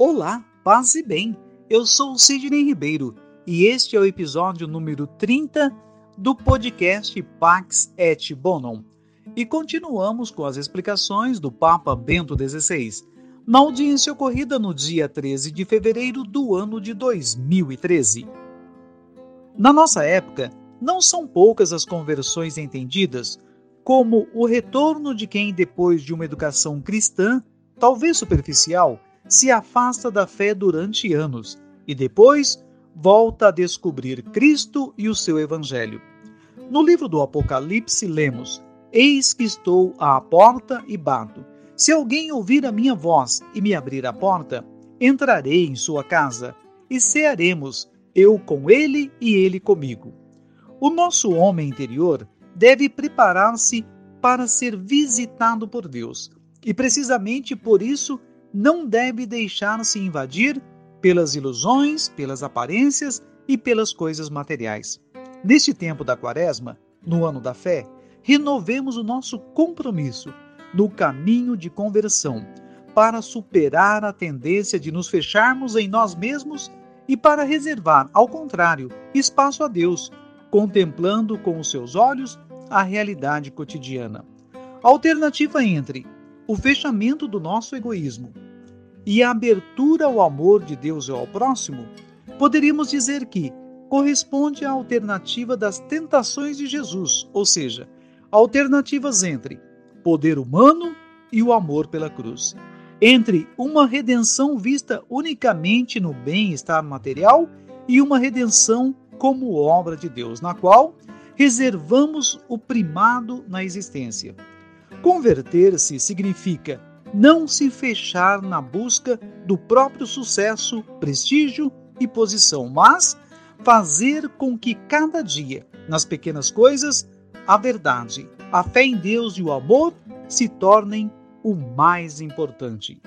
Olá, paz e bem. Eu sou o Sidney Ribeiro e este é o episódio número 30 do podcast Pax et Bonum. E continuamos com as explicações do Papa Bento XVI, na audiência ocorrida no dia 13 de fevereiro do ano de 2013. Na nossa época, não são poucas as conversões entendidas como o retorno de quem, depois de uma educação cristã, talvez superficial, se afasta da fé durante anos e depois volta a descobrir Cristo e o seu Evangelho. No livro do Apocalipse, lemos: Eis que estou à porta e bato. Se alguém ouvir a minha voz e me abrir a porta, entrarei em sua casa e cearemos, eu com ele e ele comigo. O nosso homem interior deve preparar-se para ser visitado por Deus, e precisamente por isso não deve deixar-se invadir pelas ilusões, pelas aparências e pelas coisas materiais. Neste tempo da Quaresma, no ano da fé, renovemos o nosso compromisso no caminho de conversão para superar a tendência de nos fecharmos em nós mesmos e para reservar, ao contrário, espaço a Deus, contemplando com os seus olhos a realidade cotidiana. A alternativa entre o fechamento do nosso egoísmo e a abertura ao amor de Deus e ao próximo, poderíamos dizer que corresponde à alternativa das tentações de Jesus, ou seja, alternativas entre poder humano e o amor pela cruz, entre uma redenção vista unicamente no bem-estar material e uma redenção como obra de Deus, na qual reservamos o primado na existência. Converter-se significa não se fechar na busca do próprio sucesso, prestígio e posição, mas fazer com que cada dia, nas pequenas coisas, a verdade, a fé em Deus e o amor se tornem o mais importante.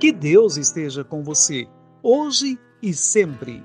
Que Deus esteja com você, hoje e sempre.